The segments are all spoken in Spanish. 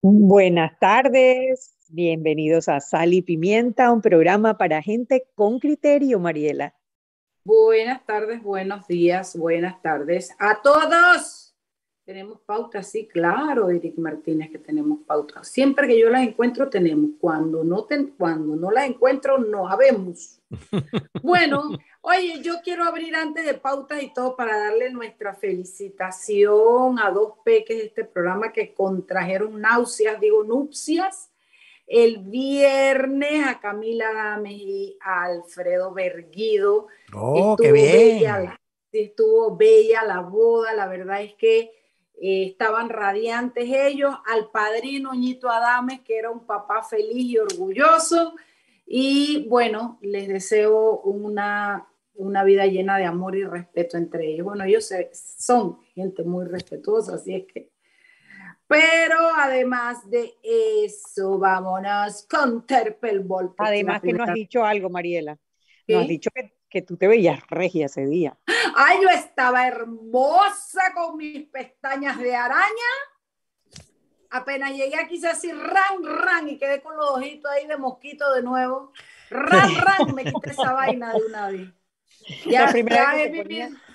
Buenas tardes, bienvenidos a Sal y Pimienta, un programa para gente con criterio, Mariela. Buenas tardes, buenos días, buenas tardes a todos. Tenemos pautas, sí, claro, Eric Martínez, que tenemos pautas. Siempre que yo las encuentro, tenemos. Cuando no, cuando no las encuentro, no habemos. Bueno, oye, yo quiero abrir antes de pautas y todo para darle nuestra felicitación a dos peques de este programa que contrajeron náuseas, digo, nupcias, el viernes a Camila Gámez y a Alfredo Berguido. Oh, qué bien. estuvo bella la boda, la verdad es que eh, estaban radiantes ellos, al padrino Ñito Adames, que era un papá feliz y orgulloso. Y bueno, les deseo una, una vida llena de amor y respeto entre ellos. Bueno, ellos son gente muy respetuosa, así es que... Pero además de eso, vámonos con Terpel. Además que no has dicho algo, Mariela. No has dicho que que tú te veías regia ese día. Ay, yo estaba hermosa con mis pestañas de araña. Apenas llegué aquí, se así, ran, ran, y quedé con los ojitos ahí de mosquito de nuevo. Ran, ran, me quité esa vaina de una vez. Ya,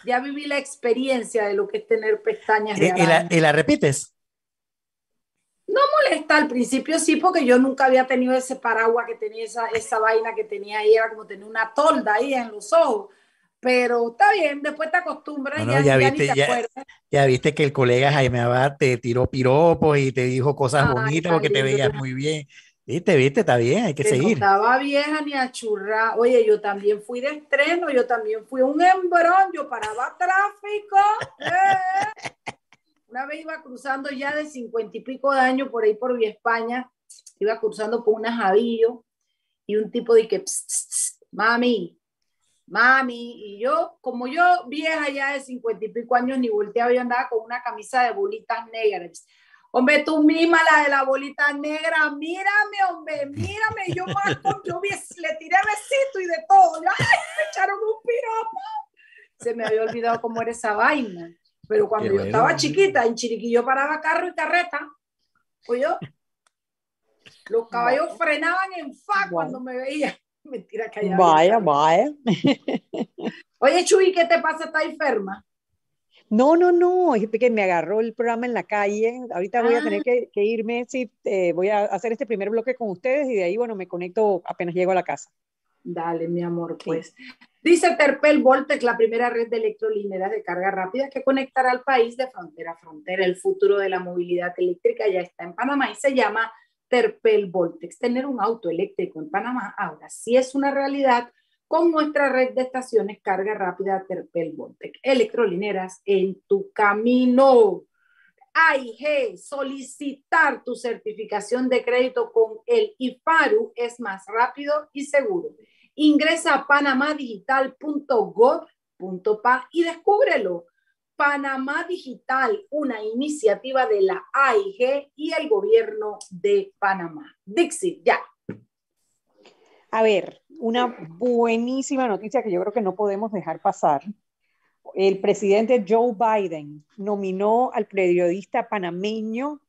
ya, viví, la experiencia de lo que es tener pestañas de araña. ¿Y la, repites? No molesta, al principio sí, porque yo nunca había tenido ese paraguas que tenía esa, esa vaina que tenía ahí, era como tener una tolda ahí en los ojos. Pero está bien, después te acostumbras y ya, viste, ya, viste que el colega Jaime Abad te tiró piropos y te dijo cosas bonitas porque te veías muy bien. Viste, viste, está bien, hay que seguir. No estaba vieja ni a churra. Oye, yo también fui de estreno, yo también fui un embrón, yo paraba tráfico. Eh. Una vez iba cruzando ya de cincuenta y pico de años por ahí por Vía España, iba cruzando por un javillo y un tipo de que, mami, mami, y yo, como yo vieja ya de cincuenta y pico años, ni volteaba, yo andaba con una camisa de bolitas negras. Hombre, tú misma, la de la bolita negra, mírame, hombre, mírame. Yo, más, yo le tiré besito y de todo. ¡Ay, me echaron un piropo! Se me había olvidado cómo era esa vaina. Pero cuando yo estaba chiquita, en Chiriquillo paraba carro y carreta, yo, los caballos frenaban en fa cuando me veían. Mentira que allá. Vaya, vaya. Oye, Chuy, ¿qué te pasa? ¿Estás enferma? No, no, no, es que me agarró el programa en la calle. Ahorita voy a tener ah. que, irme, sí, eh, voy a hacer este primer bloque con ustedes y de ahí, bueno, me conecto apenas llego a la casa. Dale, mi amor, pues. Dice Terpel Voltec, la primera red de electrolineras de carga rápida que conectará al país de frontera a frontera. El futuro de la movilidad eléctrica ya está en Panamá y se llama Terpel Voltex. Tener un auto eléctrico en Panamá ahora sí es una realidad con nuestra red de estaciones carga rápida Terpel Voltec. Electrolineras en tu camino. AIG, solicitar tu certificación de crédito con el IFARU es más rápido y seguro. Ingresa a panamadigital.gov.pa y descúbrelo. Panamá Digital, una iniciativa de la AIG y el gobierno de Panamá. Dixit, ya. A ver, una buenísima noticia que yo creo que no podemos dejar pasar. El presidente Joe Biden nominó al periodista panameño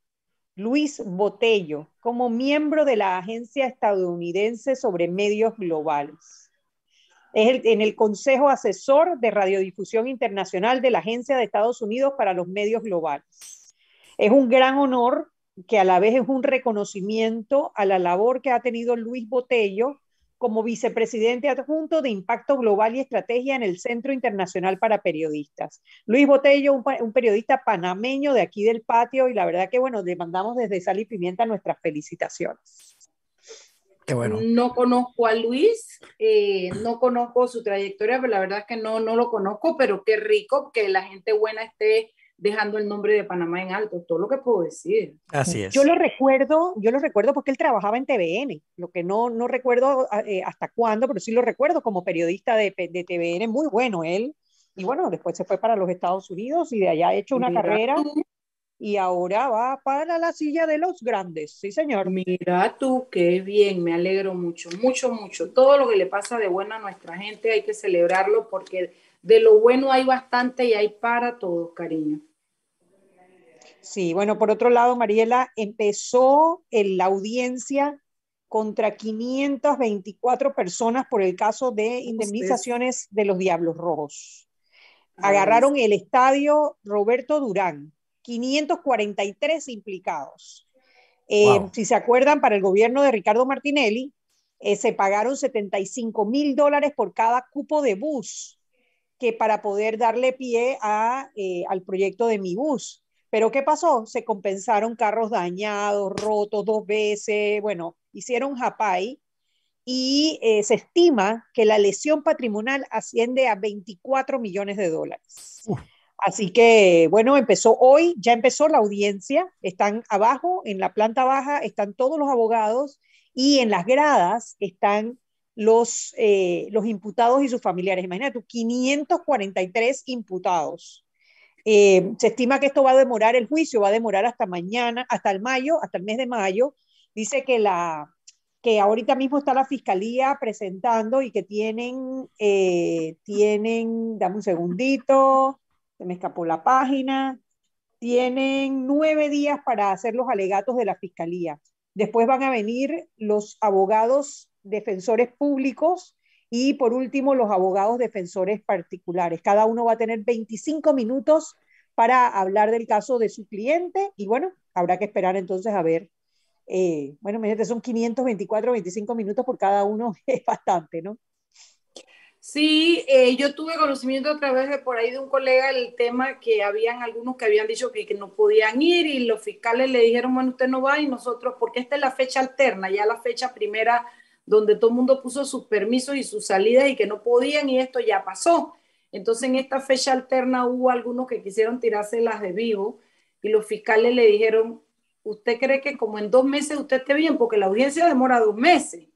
Luis Botello como miembro de la Agencia Estadounidense sobre Medios Globales. Es en el Consejo Asesor de Radiodifusión Internacional de la Agencia de Estados Unidos para los Medios Globales. Es un gran honor que a la vez es un reconocimiento a la labor que ha tenido Luis Botello como vicepresidente adjunto de Impacto Global y Estrategia en el Centro Internacional para Periodistas. Luis Botello, un, periodista panameño de aquí del patio, y la verdad que, bueno, le mandamos desde Sal y Pimienta nuestras felicitaciones. Qué bueno. No conozco a Luis, eh, no conozco su trayectoria, pero la verdad es que no, no lo conozco, pero qué rico que la gente buena esté dejando el nombre de Panamá en alto, todo lo que puedo decir. Así es. Yo lo recuerdo, yo lo recuerdo porque él trabajaba en TVN, lo que no, no recuerdo ah, eh, hasta cuándo, pero sí lo recuerdo como periodista de, de, TVN, muy bueno él. Y bueno, después se fue para los Estados Unidos y de allá ha hecho una carrera y ahora va para la silla de los grandes, sí señor. Mira tú, qué bien, me alegro mucho, mucho, mucho. Todo lo que le pasa de bueno a nuestra gente hay que celebrarlo porque de lo bueno hay bastante y hay para todos, cariño. Sí, bueno, por otro lado, Mariela, empezó la audiencia contra 524 personas por el caso de indemnizaciones de los Diablos Rojos. Agarraron el estadio Roberto Durán, 543 implicados. Eh, si se acuerdan, para el gobierno de Ricardo Martinelli, eh, se pagaron 75 mil dólares por cada cupo de bus, que para poder darle pie a, eh, al proyecto de mi bus. Pero ¿qué pasó? Se compensaron carros dañados, rotos dos veces, bueno, hicieron japay y se estima que la lesión patrimonial asciende a 24 millones de dólares. Así que, bueno, empezó hoy, ya empezó la audiencia, están abajo, en la planta baja, están todos los abogados y en las gradas están los, eh, los imputados y sus familiares. Imagínate, 543 imputados. Eh, se estima que esto va a demorar el juicio, va a demorar hasta mañana, hasta el mayo, hasta el mes de mayo. Dice que la que ahorita mismo está la fiscalía presentando y que tienen, eh, tienen, dame un segundito, se me escapó la página, tienen nueve días para hacer los alegatos de la fiscalía. Después van a venir los abogados defensores públicos y por último los abogados defensores particulares. Cada uno va a tener 25 minutos para hablar del caso de su cliente y bueno, habrá que esperar entonces a ver. Eh, bueno, imagínate, son 524, 25 minutos por cada uno, es bastante, ¿no? Sí, eh, yo tuve conocimiento a través de por ahí de un colega el tema que habían algunos que habían dicho que, que, no podían ir y los fiscales le dijeron, bueno, usted no va y nosotros, porque esta es la fecha alterna, ya la fecha primera donde todo el mundo puso sus permisos y sus salidas y que no podían y esto ya pasó. Entonces en esta fecha alterna hubo algunos que quisieron tirárselas de vivo y los fiscales le dijeron, ¿usted cree que como en dos meses usted esté bien? Porque la audiencia demora dos meses.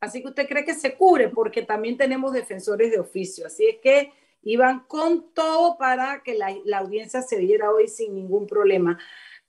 Así que usted cree que se cubre porque también tenemos defensores de oficio. Así es que iban con todo para que la, audiencia se diera hoy sin ningún problema.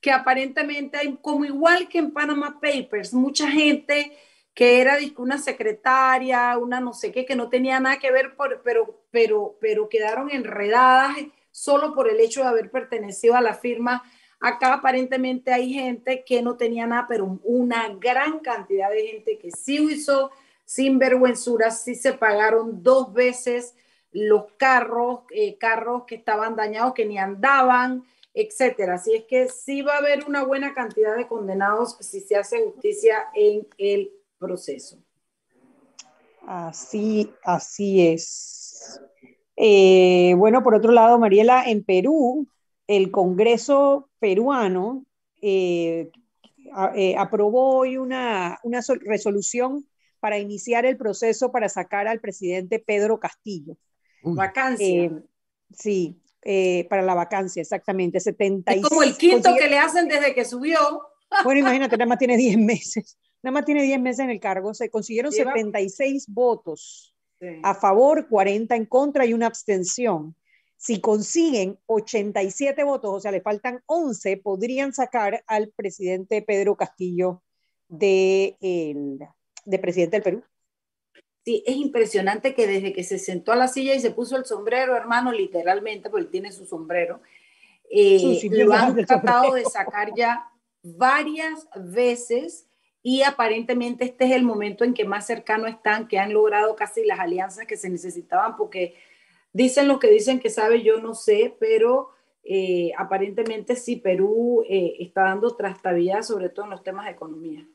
Que aparentemente hay, como igual que en Panama Papers, mucha gente que era una secretaria, una no sé qué, que no tenía nada que ver, pero, pero, pero quedaron enredadas solo por el hecho de haber pertenecido a la firma. Acá aparentemente hay gente que no tenía nada, pero una gran cantidad de gente que sí hizo sin vergüenzura, sí se pagaron dos veces los carros, eh, carros que estaban dañados, que ni andaban, etcétera. Así es que sí va a haber una buena cantidad de condenados si se hace justicia en el proceso. Así, así es. Eh, bueno, por otro lado, Mariela, en Perú, el Congreso peruano eh, aprobó hoy una, una resolución para iniciar el proceso para sacar al presidente Pedro Castillo. Vacancia. Eh, sí, eh, para la vacancia, exactamente. 76, es como el quinto que le hacen desde que subió. Bueno, imagínate, nada más tiene 10 meses. Nada más tiene 10 meses en el cargo. Se consiguieron 76 votos a favor, 40 en contra y una abstención. Si consiguen 87 votos, o sea, le faltan 11, podrían sacar al presidente Pedro Castillo de el, de presidente del Perú. Sí, es impresionante que desde que se sentó a la silla y se puso el sombrero, hermano, literalmente, porque tiene su sombrero, eh, lo han tratado de sacar ya varias veces y aparentemente este es el momento en que más cercano están, que han logrado casi las alianzas que se necesitaban, porque dicen lo que dicen que sabe, yo no sé, pero eh, aparentemente sí, Perú eh, está dando trastabilla, sobre todo en los temas de economía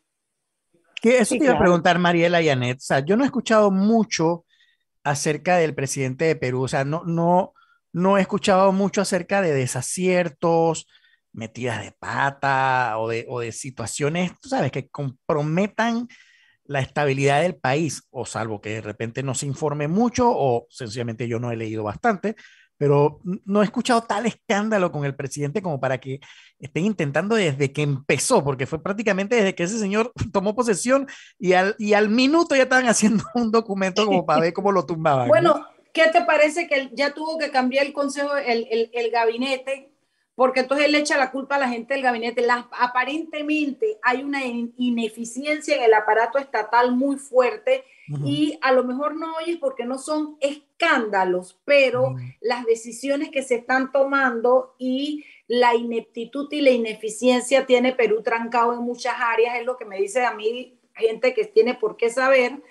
eso te iba a preguntar, Mariela y Anet. O sea, yo no he escuchado mucho acerca del presidente de Perú. O sea, no, no, no he escuchado mucho acerca de desaciertos, metidas de pata o de, o de situaciones, tú sabes, que comprometan la estabilidad del país, o salvo que de repente no se informe mucho o sencillamente yo no he leído bastante, pero no he escuchado tal escándalo con el presidente como para que estén intentando desde que empezó, porque fue prácticamente desde que ese señor tomó posesión y al, y al minuto ya estaban haciendo un documento como para ver cómo lo tumbaban. Bueno, ¿qué te parece que ya tuvo que cambiar el consejo, el, el, el gabinete? Porque entonces él le echa la culpa a la gente del gabinete. aparentemente hay una ineficiencia en el aparato estatal muy fuerte y a lo mejor no oyes porque no son escándalos, pero las decisiones que se están tomando y la ineptitud y la ineficiencia tiene Perú trancado en muchas áreas, es lo que me dice a mí gente que tiene por qué saber,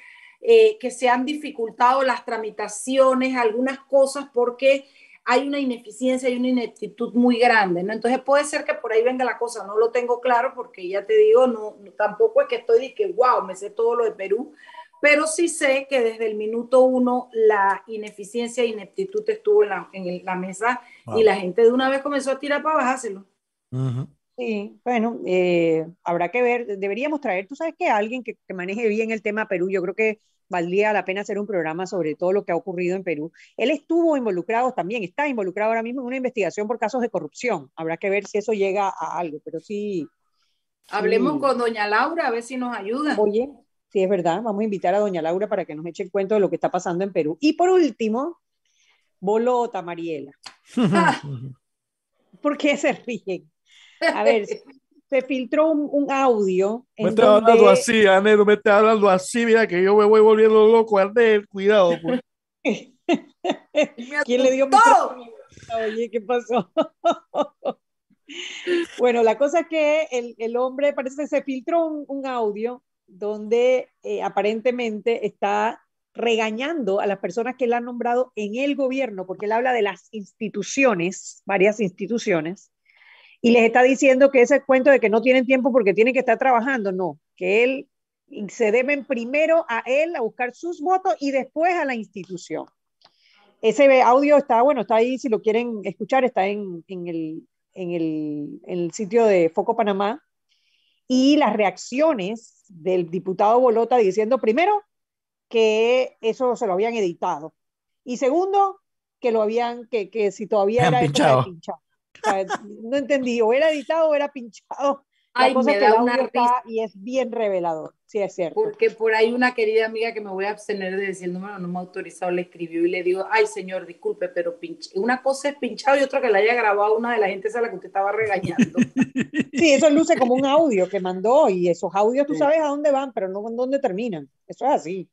eh, que se han dificultado las tramitaciones, algunas cosas porque hay una ineficiencia y una ineptitud muy grande, ¿no? Entonces puede ser que por ahí venga la cosa, no lo tengo claro porque ya te digo, no, tampoco es que estoy de que, wow, me sé todo lo de Perú, pero sí sé que desde el minuto uno la ineficiencia e ineptitud estuvo en la, en la mesa y la gente de una vez comenzó a tirar para bajárselo. Sí, bueno, eh, habrá que ver, deberíamos traer, tú sabes que alguien que, que, maneje bien el tema Perú, yo creo que valdría la pena hacer un programa sobre todo lo que ha ocurrido en Perú. Él estuvo involucrado también, está involucrado ahora mismo en una investigación por casos de corrupción. Habrá que ver si eso llega a algo, pero sí. Hablemos con doña Laura a ver si nos ayuda. Oye, sí es verdad, vamos a invitar a doña Laura para que nos eche el cuento de lo que está pasando en Perú. Y por último, Bolota, Mariela. ¿Por qué se ríen? A ver, se filtró un, audio. me está hablando así, Anel, me está hablando así, mira que yo me voy volviendo loco, Anel, cuidado. Pues. ¿Quién le dio todo? Oye, ¿qué pasó? bueno, la cosa es que el, el hombre parece que se filtró un, un audio donde eh, aparentemente está regañando a las personas que él ha nombrado en el gobierno, porque él habla de las instituciones, varias instituciones, y les está diciendo que ese cuento de que no tienen tiempo porque tienen que estar trabajando, no, que él se deben primero a él a buscar sus votos y después a la institución. Ese audio está, bueno, está ahí, si lo quieren escuchar, está en, en, el, en, el, en el sitio de Foco Panamá. Y las reacciones del diputado Bolota diciendo, primero, que eso se lo habían editado. Y segundo, que lo habían, que, que si todavía era pinchado no entendí, o era editado o era pinchado. La cosa que una y es bien revelador, sí es cierto. Porque por ahí una querida amiga que me voy a abstener de decir el número, no me ha autorizado, le escribió y le digo, ay señor, disculpe, pero una cosa es pinchado y otra que la haya grabado una de la gente a la que usted estaba regañando. sí, eso luce como un audio que mandó y esos audios tú sabes a dónde van, pero no en dónde terminan. Eso es así.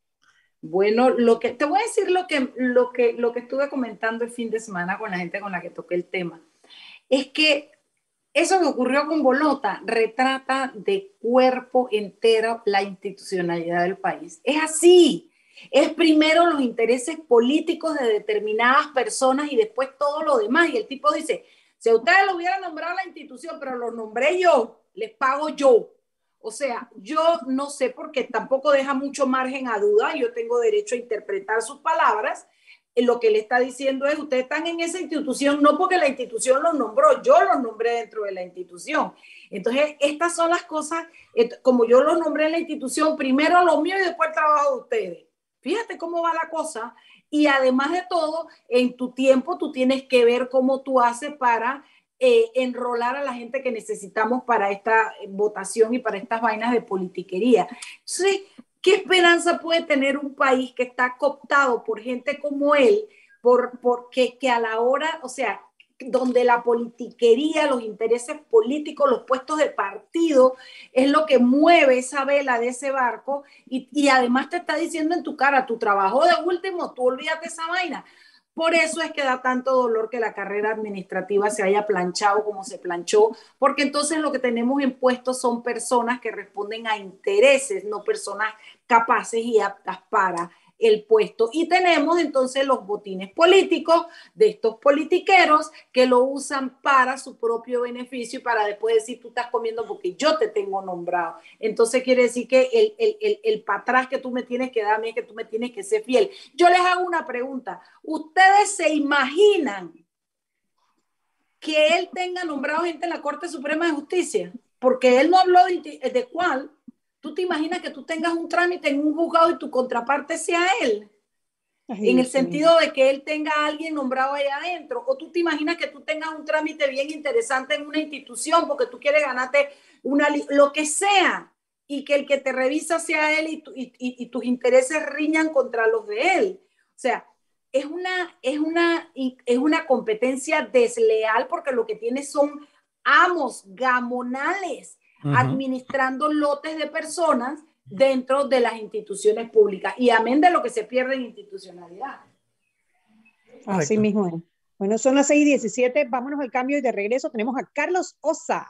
Bueno, lo que te voy a decir lo que, lo que, lo que estuve comentando el fin de semana con la gente con la que toqué el tema es que eso que ocurrió con Bolota retrata de cuerpo entero la institucionalidad del país. Es así. Es primero los intereses políticos de determinadas personas y después todo lo demás. Y el tipo dice, si ustedes lo hubieran nombrado la institución, pero lo nombré yo, les pago yo. O sea, yo no sé porque tampoco deja mucho margen a duda. Yo tengo derecho a interpretar sus palabras lo que le está diciendo es, ustedes están en esa institución no porque la institución los nombró, yo los nombré dentro de la institución. Entonces, estas son las cosas, como yo los nombré en la institución, primero lo mío y después el trabajo de ustedes. Fíjate cómo va la cosa. Y además de todo, en tu tiempo tú tienes que ver cómo tú haces para eh, enrolar a la gente que necesitamos para esta votación y para estas vainas de politiquería. Entonces, ¿Qué esperanza puede tener un país que está cooptado por gente como él, por, porque que a la hora, o sea, donde la politiquería, los intereses políticos, los puestos de partido es lo que mueve esa vela de ese barco y, y además te está diciendo en tu cara, tu trabajo de último, tú olvídate esa vaina. Por eso es que da tanto dolor que la carrera administrativa se haya planchado como se planchó, porque entonces lo que tenemos en son personas que responden a intereses, no personas capaces y aptas para el puesto. Y tenemos entonces los botines políticos de estos politiqueros que lo usan para su propio beneficio y para después decir, tú estás comiendo porque yo te tengo nombrado. Entonces quiere decir que el, el, el, el que tú me tienes que dar es que tú me tienes que ser fiel. Yo les hago una pregunta. ¿Ustedes se imaginan que él tenga nombrado gente en la Corte Suprema de Justicia? Porque él no habló de, de cuál, ¿Tú te imaginas que tú tengas un trámite en un juzgado y tu contraparte sea él? en el sentido de que él tenga a alguien nombrado ahí adentro. O tú te imaginas que tú tengas un trámite bien interesante en una institución porque tú quieres ganarte una, lo que sea, y que el que te revisa sea él y, y, y, tus intereses riñan contra los de él. O sea, es una, es, una, es una competencia desleal porque lo que tiene son amos gamonales administrando lotes de personas dentro de las instituciones públicas y amén de lo que se pierde en institucionalidad. Así mismo es. Bueno, son las 6 y 17, vámonos al cambio y de regreso tenemos a Carlos Osa,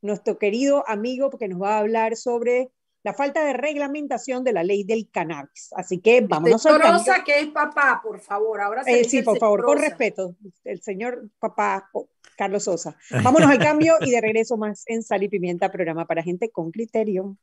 nuestro querido amigo, porque nos va a hablar sobre la falta de reglamentación de la ley del cannabis. Así que vámonos al cambio. Osa, que es papá, por favor. Ahora eh, sí, por favor, con respeto. El señor papá Carlos Sosa. Vámonos al cambio y de regreso más en Sal y Pimienta, programa para gente con criterio.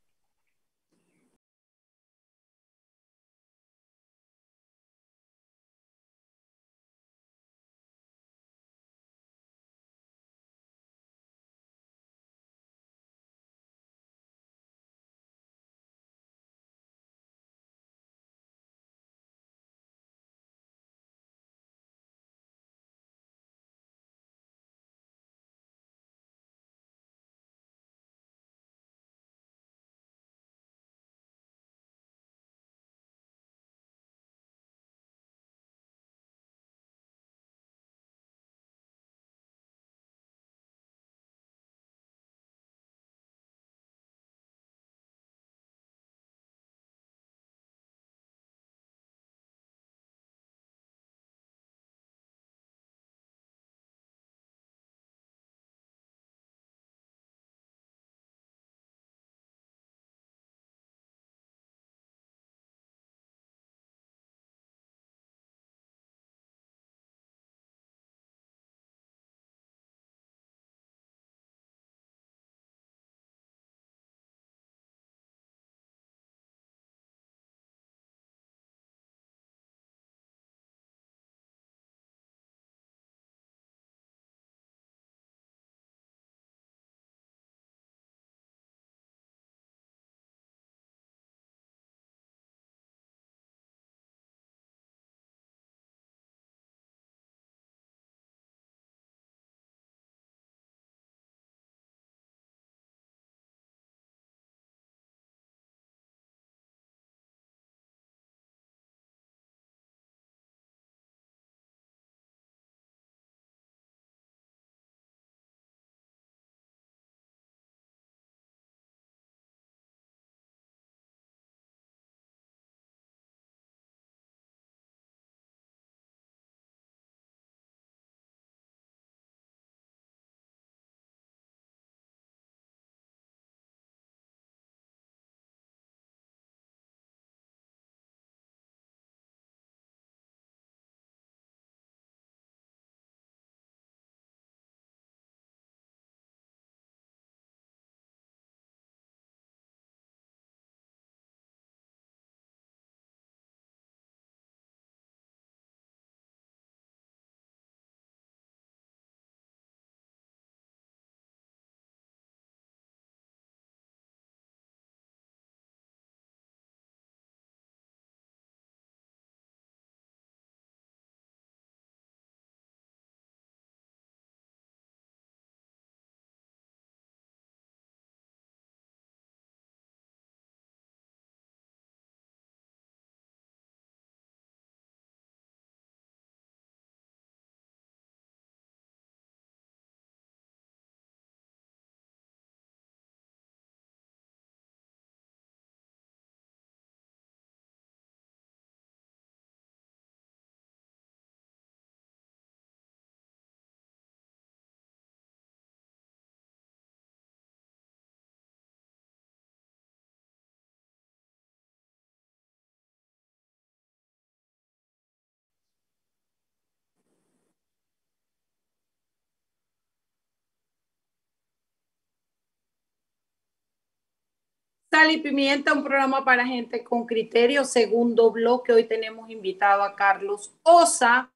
Sal y Pimienta, un programa para gente con criterio. Segundo bloque, hoy tenemos invitado a Carlos Osa.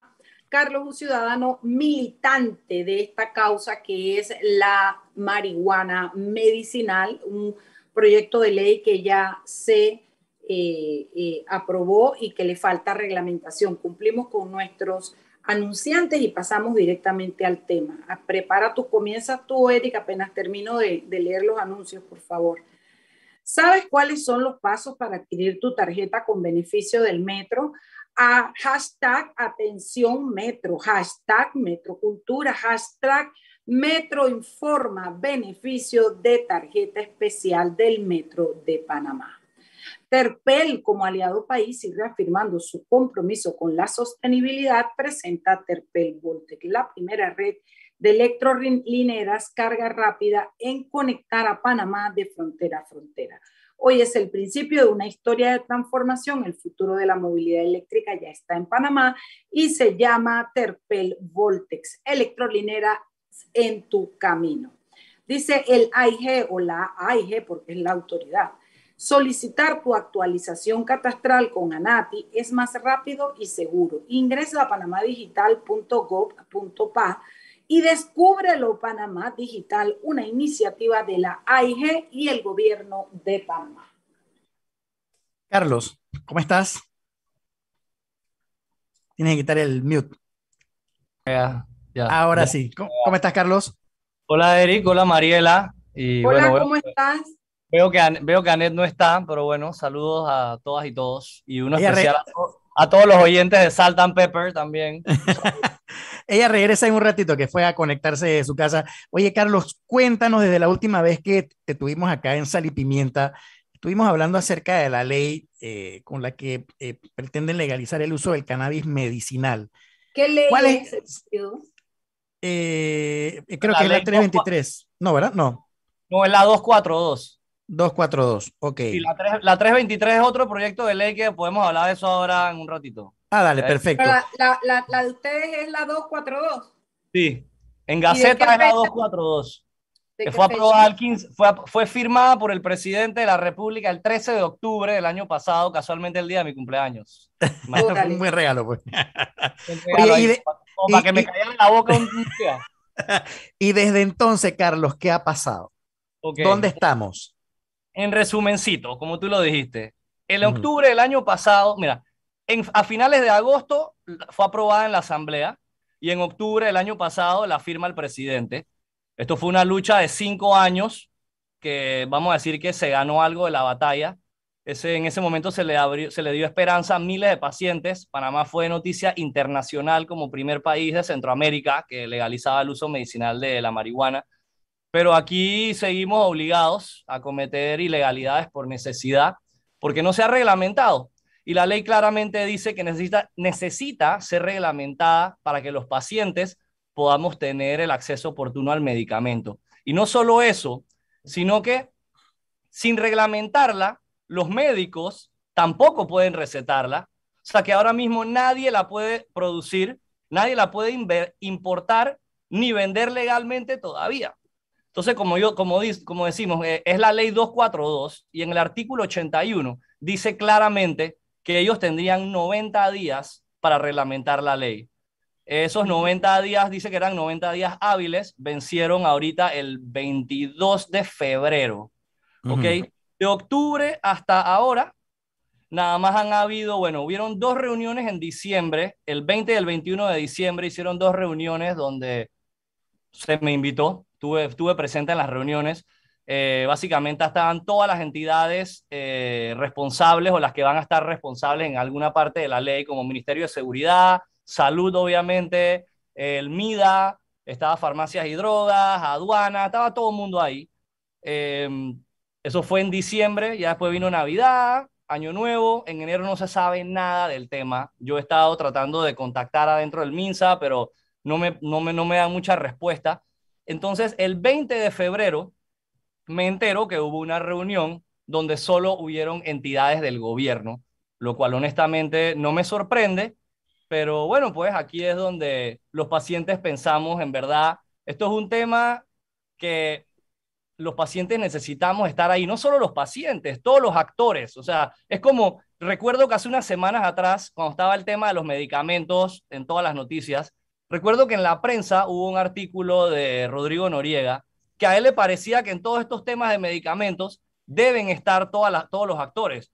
Carlos, un ciudadano militante de esta causa que es la marihuana medicinal, un proyecto de ley que ya se eh, eh, aprobó y que le falta reglamentación. Cumplimos con nuestros anunciantes y pasamos directamente al tema. Prepara tu, comienza tu, Erika, apenas termino de leer los anuncios, por favor. ¿Sabes cuáles son los pasos para adquirir tu tarjeta con beneficio del metro? A hashtag atención metro, hashtag metrocultura, hashtag metro informa beneficio de tarjeta especial del metro de Panamá. Terpel, como aliado país y reafirmando su compromiso con la sostenibilidad, presenta Terpel Voltec, la primera red de electrolineras carga rápida en conectar a Panamá de frontera a frontera. Hoy es el principio de una historia de transformación. El futuro de la movilidad eléctrica ya está en Panamá y se llama Terpel Voltex, electrolinera en tu camino. Dice el AIG o la AIG, porque es la autoridad. Solicitar tu actualización catastral con ANATI es más rápido y seguro. Ingresa a panamadigital.gov.pa y Descúbrelo Panamá Digital, una iniciativa de la AIG y el gobierno de Panamá. Carlos, ¿cómo estás? Tienes que quitar el mute. Ya, ya. Ahora sí. ¿Cómo, cómo, estás, Carlos? Hola, Eric. Hola, Mariela. Y, hola, bueno, ¿cómo veo, estás? Veo que, veo que Anet no está, pero bueno, saludos a todas y todos. Y uno especial a, a, todos los oyentes de Salt and Pepper también. Ella regresa en un ratito que fue a conectarse de su casa. Oye, Carlos, cuéntanos desde la última vez que te tuvimos acá en Sal y Pimienta. Estuvimos hablando acerca de la ley eh, con la que eh, pretenden legalizar el uso del cannabis medicinal. ¿Qué ley ¿Cuál es? es? Eh, creo la que es la 323. No, ¿verdad? No. No, es la 242. 242, ok. Y la, 3, la 323 es otro proyecto de ley que podemos hablar de eso ahora en un ratito. Ah, dale, perfecto. La, la, la, la, de ustedes es la 242. Sí, en Gaceta es la 242. Que fue aprobada el 15, fue, fue firmada por el presidente de la República el 13 de octubre del año pasado, casualmente el día de mi cumpleaños. fue un buen regalo, pues. Regalo Oye, y de, y, para que me caiga en la boca un día. y desde entonces, Carlos, ¿qué ha pasado? Okay. ¿Dónde estamos? En resumencito, como tú lo dijiste, en octubre del año pasado, mira, a finales de agosto fue aprobada en la Asamblea y en octubre del año pasado la firma el presidente. Esto fue una lucha de cinco años que vamos a decir que se ganó algo de la batalla. En ese momento se le, se le dio esperanza a miles de pacientes. Panamá fue noticia internacional como primer país de Centroamérica que legalizaba el uso medicinal de la marihuana. Pero aquí seguimos obligados a cometer ilegalidades por necesidad porque no se ha reglamentado. Y la ley claramente dice que necesita, necesita ser reglamentada para que los pacientes podamos tener el acceso oportuno al medicamento. Y no solo eso, sino que sin reglamentarla, los médicos tampoco pueden recetarla. O sea que ahora mismo nadie la puede producir, nadie la puede importar ni vender legalmente todavía. Entonces, como, yo, como, como decimos, eh, es la ley 242 y en el artículo 81 dice claramente que ellos tendrían 90 días para reglamentar la ley. Esos 90 días, dice que eran 90 días hábiles, vencieron ahorita el 22 de febrero. Uh -huh. ¿Ok? De octubre hasta ahora, nada más han habido, bueno, hubieron dos reuniones en diciembre, el 20 y el 21 de diciembre hicieron dos reuniones donde se me invitó, estuve, estuve presente en las reuniones. Eh, básicamente estaban todas las entidades eh, responsables o las que van a estar responsables en alguna parte de la ley, como Ministerio de Seguridad, Salud, obviamente, el MIDA, estaba Farmacias y Drogas, Aduana, estaba todo el mundo ahí. Eh, eso fue en diciembre, ya después vino Navidad, Año Nuevo, en enero no se sabe nada del tema. Yo he estado tratando de contactar adentro del MINSA, pero no me, no me, no me dan mucha respuesta. Entonces, el 20 de febrero, me entero que hubo una reunión donde solo hubieron entidades del gobierno, lo cual honestamente no me sorprende, pero bueno, pues aquí es donde los pacientes pensamos, en verdad, esto es un tema que los pacientes necesitamos estar ahí, no solo los pacientes, todos los actores, o sea, es como, recuerdo que hace unas semanas atrás, cuando estaba el tema de los medicamentos en todas las noticias, recuerdo que en la prensa hubo un artículo de Rodrigo Noriega, que a él le parecía que en todos estos temas de medicamentos deben estar todas las, todos los actores.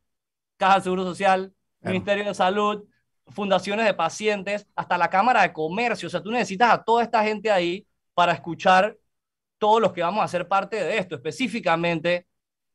Caja del Seguro Social, claro. Ministerio de Salud, fundaciones de pacientes, hasta la Cámara de Comercio. O sea, tú necesitas a toda esta gente ahí para escuchar todos los que vamos a ser parte de esto, específicamente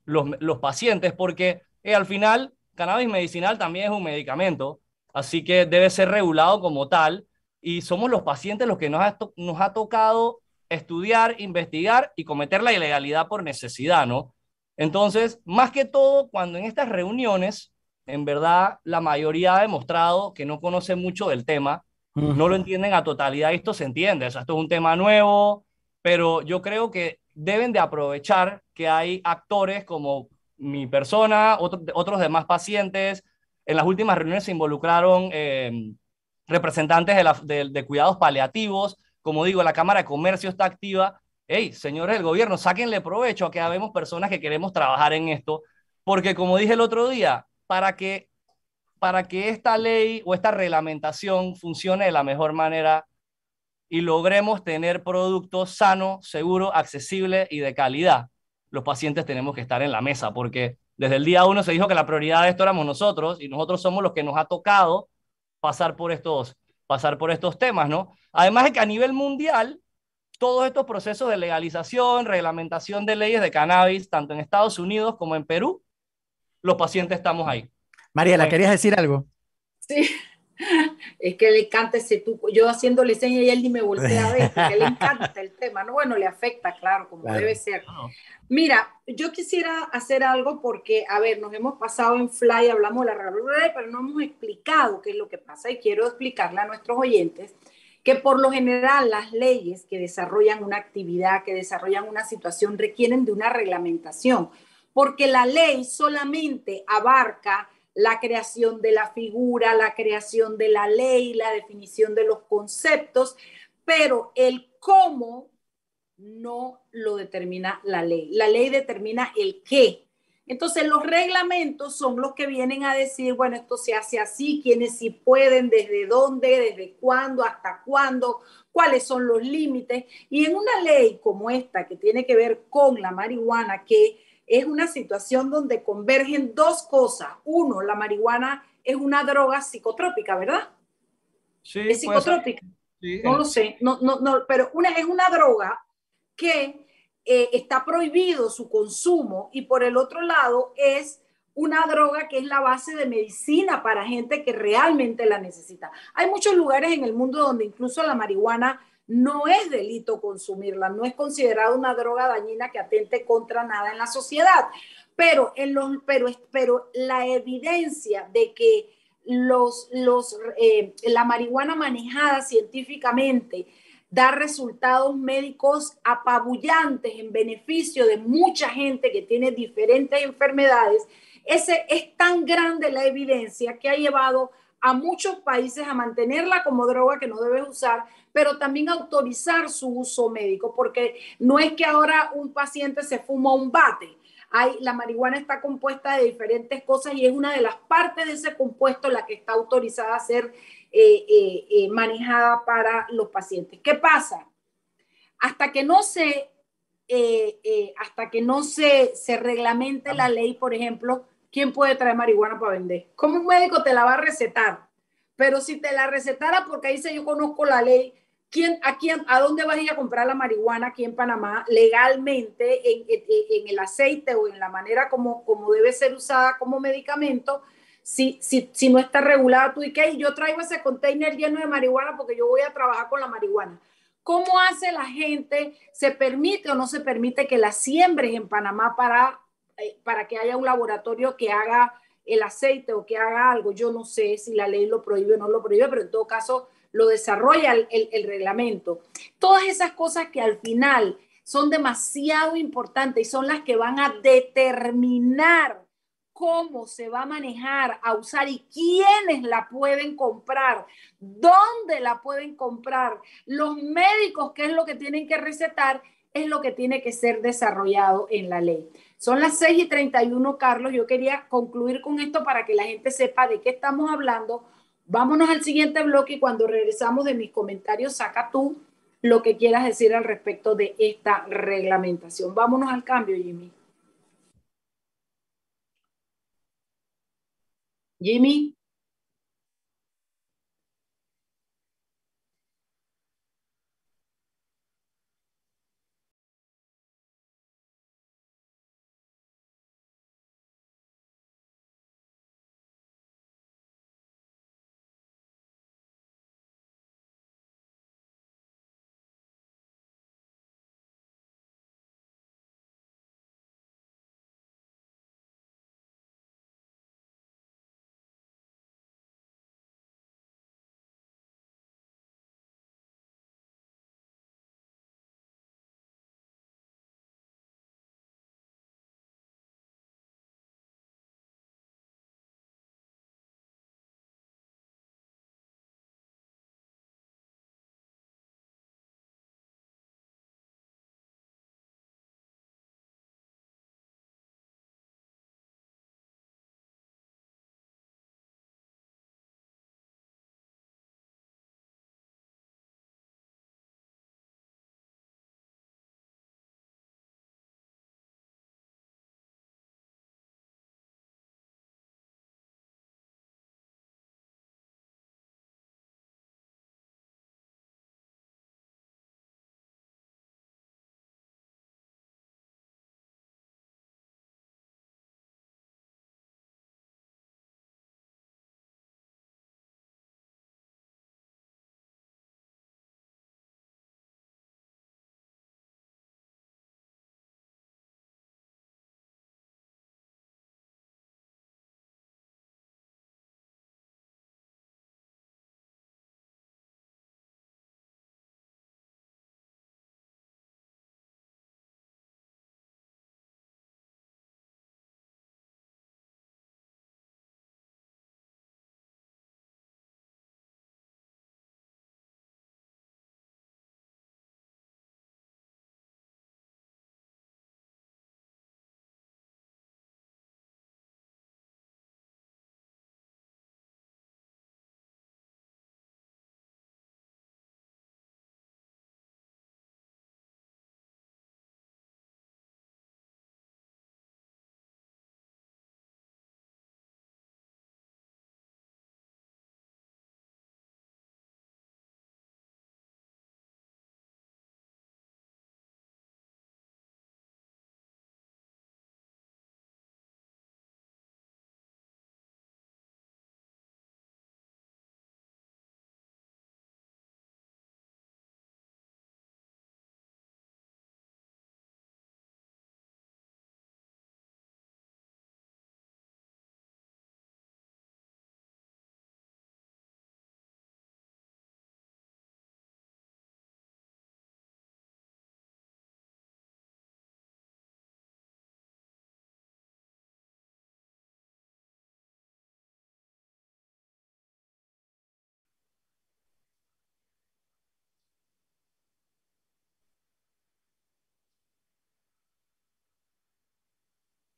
los, los pacientes, porque eh, al final cannabis medicinal también es un medicamento, así que debe ser regulado como tal, y somos los pacientes los que nos ha, nos ha tocado estudiar, investigar y cometer la ilegalidad por necesidad, ¿no? Entonces, más que todo, cuando en estas reuniones, en verdad, la mayoría ha demostrado que no conoce mucho del tema, no lo entienden a totalidad, esto se entiende, o sea, esto es un tema nuevo, pero yo creo que deben de aprovechar que hay actores como mi persona, otros demás pacientes. En las últimas reuniones se involucraron eh, representantes de, de, cuidados paliativos. Como digo, la Cámara de Comercio está activa. Hey, señores del gobierno, sáquenle provecho a que habemos personas que queremos trabajar en esto, porque como dije el otro día, para que, para que esta ley o esta reglamentación funcione de la mejor manera y logremos tener productos sanos, seguros, accesibles y de calidad, los pacientes tenemos que estar en la mesa, porque desde el día uno se dijo que la prioridad de esto éramos nosotros y nosotros somos los que nos ha tocado pasar por estos, pasar por estos temas, ¿no? Además de que a nivel mundial, todos estos procesos de legalización, reglamentación de leyes de cannabis, tanto en Estados Unidos como en Perú, los pacientes estamos ahí. Mariela, ¿querías decir algo? Sí, es que le encanta ese tuco. Yo haciéndole señas y él ni me voltea a ver, porque le encanta el tema. No, bueno, le afecta, claro, como debe ser. Mira, yo quisiera hacer algo porque, a ver, nos hemos pasado en fly, hablamos de la realidad, pero no hemos explicado qué es lo que pasa y quiero explicarle a nuestros oyentes que por lo general las leyes que desarrollan una actividad, que desarrollan una situación, requieren de una reglamentación, porque la ley solamente abarca la creación de la figura, la creación de la ley, la definición de los conceptos, pero el cómo no lo determina la ley. La ley determina el qué. Entonces los reglamentos son los que vienen a decir, bueno, esto se hace así, quiénes sí pueden, desde dónde, desde cuándo, hasta cuándo, cuáles son los límites. Y en una ley como esta que tiene que ver con la marihuana, que es una situación donde convergen dos cosas. Uno, la marihuana es una droga psicotrópica, ¿verdad? Sí. Es psicotrópica. no lo sé, no, no, no, pero una, es una droga que eh, está prohibido su consumo y por el otro lado es una droga que es la base de medicina para gente que realmente la necesita. Hay muchos lugares en el mundo donde incluso la marihuana no es delito consumirla, no es considerada una droga dañina que atente contra nada en la sociedad. Pero, en los, pero, pero la evidencia de que los, los, eh, la marihuana manejada científicamente da resultados médicos apabullantes en beneficio de mucha gente que tiene diferentes enfermedades, ese es tan grande la evidencia que ha llevado a muchos países a mantenerla como droga que no debes usar, pero también autorizar su uso médico, porque no es que ahora un paciente se fuma un bate. Hay, la marihuana está compuesta de diferentes cosas y es una de las partes de ese compuesto la que está autorizada a ser eh, eh, eh, manejada para los pacientes. ¿Qué pasa? Hasta que no se, hasta que no se, se reglamente la ley, por ejemplo, ¿quién puede traer marihuana para vender? ¿Cómo un médico te la va a recetar? Pero si te la recetara, porque ahí dice yo conozco la ley, ¿quién, a, quién, ¿a dónde vas a ir a comprar la marihuana aquí en Panamá legalmente en, en, el aceite o en la manera como, como debe ser usada como medicamento? Si, si, si no está regulada tú y qué, yo traigo ese container lleno de marihuana porque yo voy a trabajar con la marihuana. ¿Cómo hace la gente? ¿Se permite o no se permite que la siembres en Panamá para eh, para que haya un laboratorio que haga el aceite o que haga algo. Yo no sé si la ley lo prohíbe o no lo prohíbe, pero en todo caso lo desarrolla el, el, reglamento. Todas esas cosas que al final son demasiado importantes y son las que van a determinar cómo se va a manejar, a usar y quiénes la pueden comprar, dónde la pueden comprar, los médicos, qué es lo que tienen que recetar, es lo que tiene que ser desarrollado en la ley. Son las 6 y 31, Carlos. Yo quería concluir con esto para que la gente sepa de qué estamos hablando. Vámonos al siguiente bloque y cuando regresamos de mis comentarios, saca tú lo que quieras decir al respecto de esta reglamentación. Vámonos al cambio, Jimmy. Jimmy.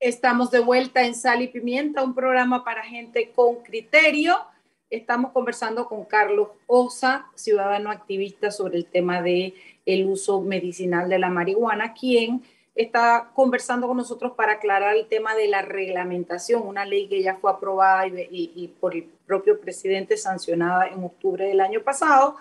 Estamos de vuelta en Sal y Pimienta, un programa para gente con criterio. Estamos conversando con Carlos Osa, ciudadano activista, sobre el tema de el uso medicinal de la marihuana, quien está conversando con nosotros para aclarar el tema de la reglamentación, una ley que ya fue aprobada y, y por el propio presidente sancionada en octubre del año pasado,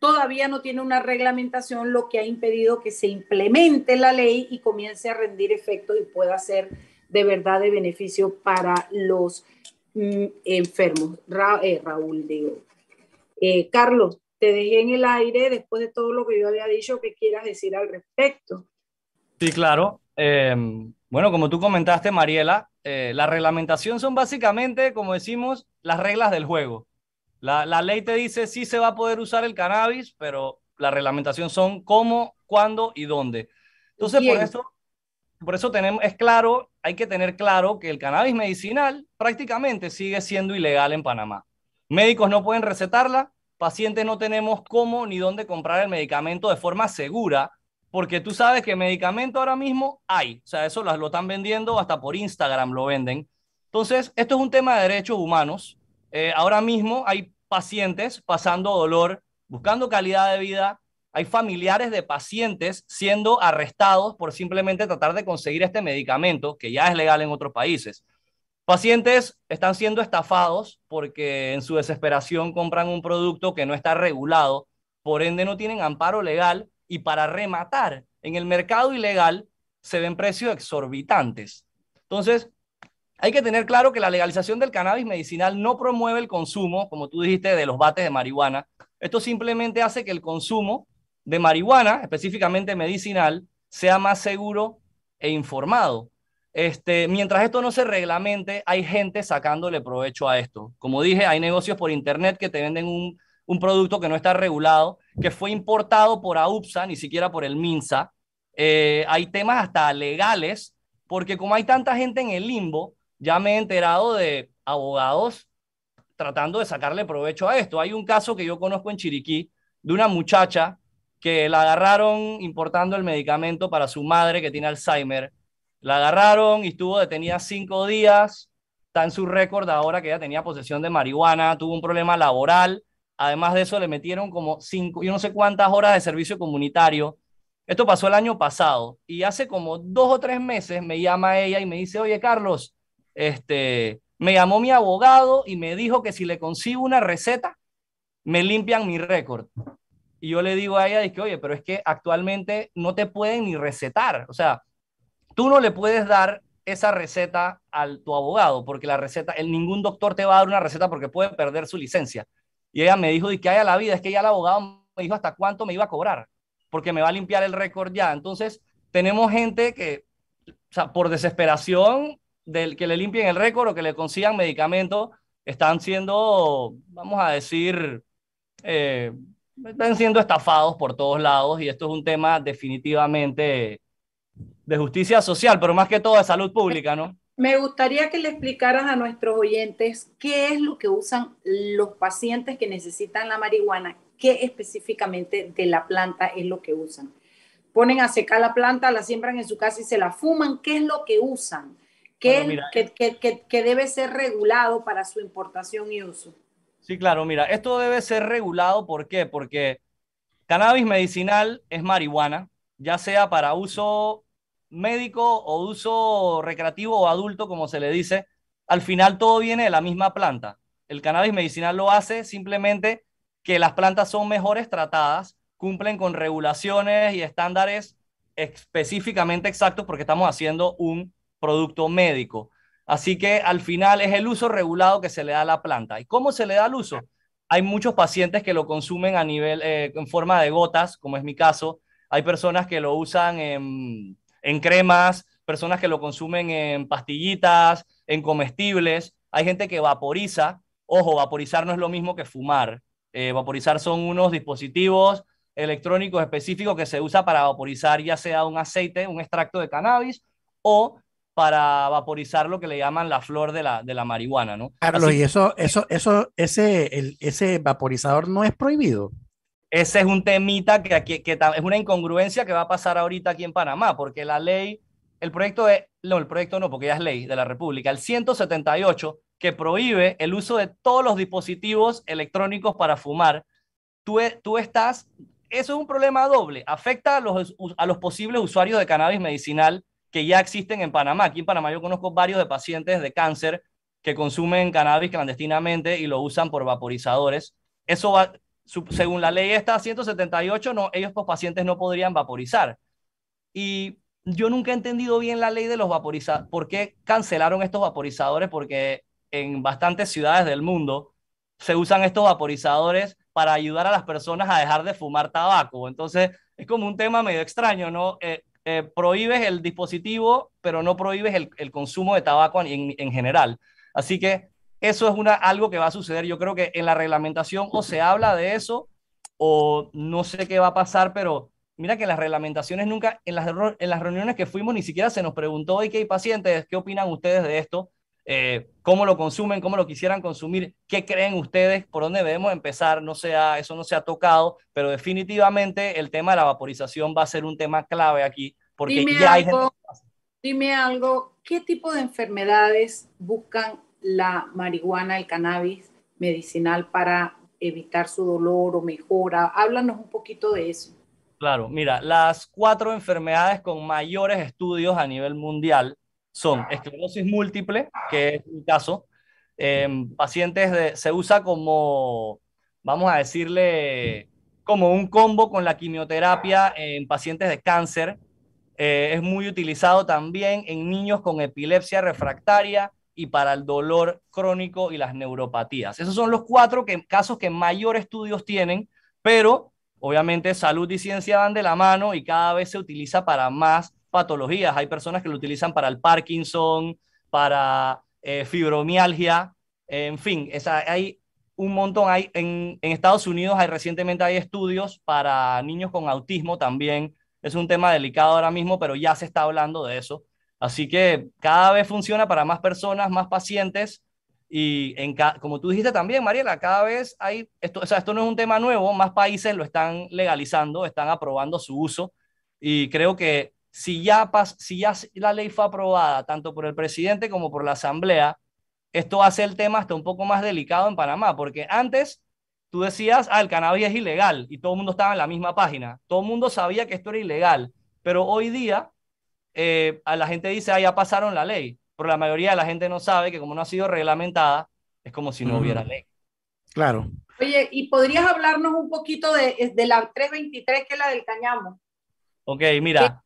todavía no tiene una reglamentación, lo que ha impedido que se implemente la ley y comience a rendir efecto y pueda ser de verdad de beneficio para los mm, enfermos. Eh, Raúl, digo. Eh, Carlos, te dejé en el aire después de todo lo que yo había dicho, ¿qué quieras decir al respecto? Sí, claro. Em, bueno, como tú comentaste, Mariela, eh, la reglamentación son básicamente, como decimos, las reglas del juego. La, la ley te dice si se va a poder usar el cannabis, pero la reglamentación son cómo, cuándo y dónde. Entonces, por eso, por eso tenemos, es claro, hay que tener claro que el cannabis medicinal prácticamente sigue siendo ilegal en Panamá. Médicos no pueden recetarla, pacientes no tenemos cómo ni dónde comprar el medicamento de forma segura, porque tú sabes que medicamento ahora mismo hay, o sea, eso lo, lo están vendiendo hasta por Instagram lo venden. Entonces, esto es un tema de derechos humanos. Eh, ahora mismo hay pacientes pasando dolor, buscando calidad de vida, hay familiares de pacientes siendo arrestados por simplemente tratar de conseguir este medicamento, que ya es legal en otros países. Pacientes están siendo estafados porque en su desesperación compran un producto que no está regulado, por ende no tienen amparo legal y para rematar, en el mercado ilegal se ven precios exorbitantes. Entonces, hay que tener claro que la legalización del cannabis medicinal no promueve el consumo, como tú dijiste, de los bates de marihuana. Esto simplemente hace que el consumo de marihuana, específicamente medicinal, sea más seguro e informado. Este, mientras esto no se reglamente, hay gente sacándole provecho a esto. Como dije, hay negocios por internet que te venden un, producto que no está regulado, que fue importado por AUPSA, ni siquiera por el MINSA. Eh, hay temas hasta legales, porque como hay tanta gente en el limbo, ya me he enterado de abogados tratando de sacarle provecho a esto. Hay un caso que yo conozco en Chiriquí de una muchacha que la agarraron importando el medicamento para su madre que tiene Alzheimer. La agarraron y estuvo detenida cinco días. Está en su récord ahora que ella tenía posesión de marihuana, tuvo un problema laboral. Además de eso, le metieron como cinco, yo no sé cuántas horas de servicio comunitario. Esto pasó el año pasado y hace como dos o tres meses me llama ella y me dice, oye, Carlos, este, me llamó mi abogado y me dijo que si le consigo una receta, me limpian mi récord. Y yo le digo a ella, que, oye, pero es que actualmente no te pueden ni recetar. O sea, tú no le puedes dar esa receta a tu abogado, porque la receta, el, ningún doctor te va a dar una receta porque puede perder su licencia. Y ella me dijo, ¿y que haya la vida? Es que ya el abogado me dijo hasta cuánto me iba a cobrar, porque me va a limpiar el récord ya. Entonces, tenemos gente que, o sea, por desesperación del que le limpien el récord o que le consigan medicamentos, están siendo, vamos a decir, eh, están siendo estafados por todos lados y esto es un tema definitivamente de justicia social, pero más que todo de salud pública, ¿no? Me gustaría que le explicaras a nuestros oyentes qué es lo que usan los pacientes que necesitan la marihuana, qué específicamente de la planta es lo que usan. Ponen a secar la planta, la siembran en su casa y se la fuman, ¿qué es lo que usan? ¿Qué, que debe ser regulado para su importación y uso? Sí, claro, mira, esto debe ser regulado, ¿por qué? Porque cannabis medicinal es marihuana, ya sea para uso médico o uso recreativo o adulto, como se le dice, al final todo viene de la misma planta. El cannabis medicinal lo hace simplemente que las plantas son mejores tratadas, cumplen con regulaciones y estándares específicamente exactos porque estamos haciendo un producto médico. Así que al final es el uso regulado que se le da a la planta. ¿Y cómo se le da el uso? Hay muchos pacientes que lo consumen a nivel, eh, en forma de gotas, como es mi caso. Hay personas que lo usan en, cremas, personas que lo consumen en pastillitas, en comestibles. Hay gente que vaporiza. Ojo, vaporizar no es lo mismo que fumar. Eh, vaporizar son unos dispositivos electrónicos específicos que se usa para vaporizar ya sea un aceite, un extracto de cannabis o para vaporizar lo que le llaman la flor de la, de la marihuana, ¿no? Carlos, ¿y eso, eso, eso, ese, el, ese vaporizador no es prohibido? Ese es un temita que, que, que, es una incongruencia que va a pasar ahorita aquí en Panamá, porque la ley el proyecto de, no, el proyecto no, porque ya es ley de la República, el 178, que prohíbe el uso de todos los dispositivos electrónicos para fumar, tú, tú estás, eso es un problema doble, afecta a los, a los posibles usuarios de cannabis medicinal que ya existen en Panamá. Aquí en Panamá yo conozco varios de pacientes de cáncer que consumen cannabis clandestinamente y lo usan por vaporizadores. Eso según la ley esta 178, no, ellos los pacientes no podrían vaporizar. Y yo nunca he entendido bien la ley de los vaporizadores. ¿Por qué cancelaron estos vaporizadores? Porque en bastantes ciudades del mundo se usan estos vaporizadores para ayudar a las personas a dejar de fumar tabaco. Entonces, es como un tema medio extraño, ¿no? Eh, eh, prohíbes el dispositivo, pero no prohíbes el, consumo de tabaco en, en general. Así que eso es una, algo que va a suceder. Yo creo que en la reglamentación o se habla de eso o no sé qué va a pasar, pero mira que en las reglamentaciones nunca, en las, en las reuniones que fuimos ni siquiera se nos preguntó, ¿y qué pacientes? ¿Qué opinan ustedes de esto? Eh, ¿Cómo lo consumen? ¿Cómo lo quisieran consumir? ¿Qué creen ustedes? ¿Por dónde debemos empezar? No sea, eso no se ha tocado, pero definitivamente el tema de la vaporización va a ser un tema clave aquí, porque dime ya algo, hay gente... Dime algo, ¿qué tipo de enfermedades buscan la marihuana, el cannabis medicinal para evitar su dolor o mejora? Háblanos un poquito de eso. Claro, mira, las cuatro enfermedades con mayores estudios a nivel mundial son esclerosis múltiple, que es un caso, eh, pacientes de, se usa como, vamos a decirle, como un combo con la quimioterapia en pacientes de cáncer. Eh, es muy utilizado también en niños con epilepsia refractaria y para el dolor crónico y las neuropatías. Esos son los cuatro que, casos que mayor estudios tienen, pero obviamente salud y ciencia van de la mano y cada vez se utiliza para más patologías. Hay personas que lo utilizan para el Parkinson, para eh, fibromialgia, en fin, esa, hay un montón. Hay, en, en, Estados Unidos hay recientemente hay estudios para niños con autismo también. Es un tema delicado ahora mismo, pero ya se está hablando de eso. Así que cada vez funciona para más personas, más pacientes. Y en como tú dijiste también, Mariela, cada vez hay, esto, o sea, esto no es un tema nuevo, más países lo están legalizando, están aprobando su uso. Y creo que si ya, si ya la ley fue aprobada tanto por el presidente como por la asamblea, esto hace el tema hasta un poco más delicado en Panamá, porque antes tú decías, ah, el cannabis es ilegal y todo el mundo estaba en la misma página, todo el mundo sabía que esto era ilegal, pero hoy día eh, a la gente dice, ah, ya pasaron la ley, pero la mayoría de la gente no sabe que como no ha sido reglamentada, es como si no hubiera ley. Claro. Oye, ¿y podrías hablarnos un poquito de, de la 323, que es la del cañamo? Ok, mira,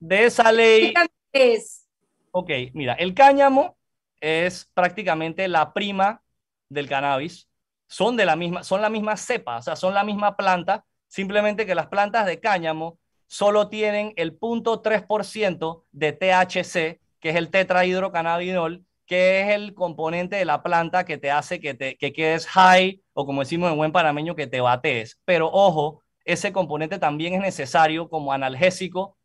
de esa ley... ¿Qué es? Ok, mira, el cáñamo es prácticamente la prima del cannabis. Son de la misma, son la misma cepa, o sea, son la misma planta, simplemente que las plantas de cáñamo solo tienen el 0.3% de THC, que es el tetrahidrocannabinol, que es el componente de la planta que te hace que, te, que quedes high, o como decimos en buen panameño, que te batees. Pero ojo, ese componente también es necesario como analgésico,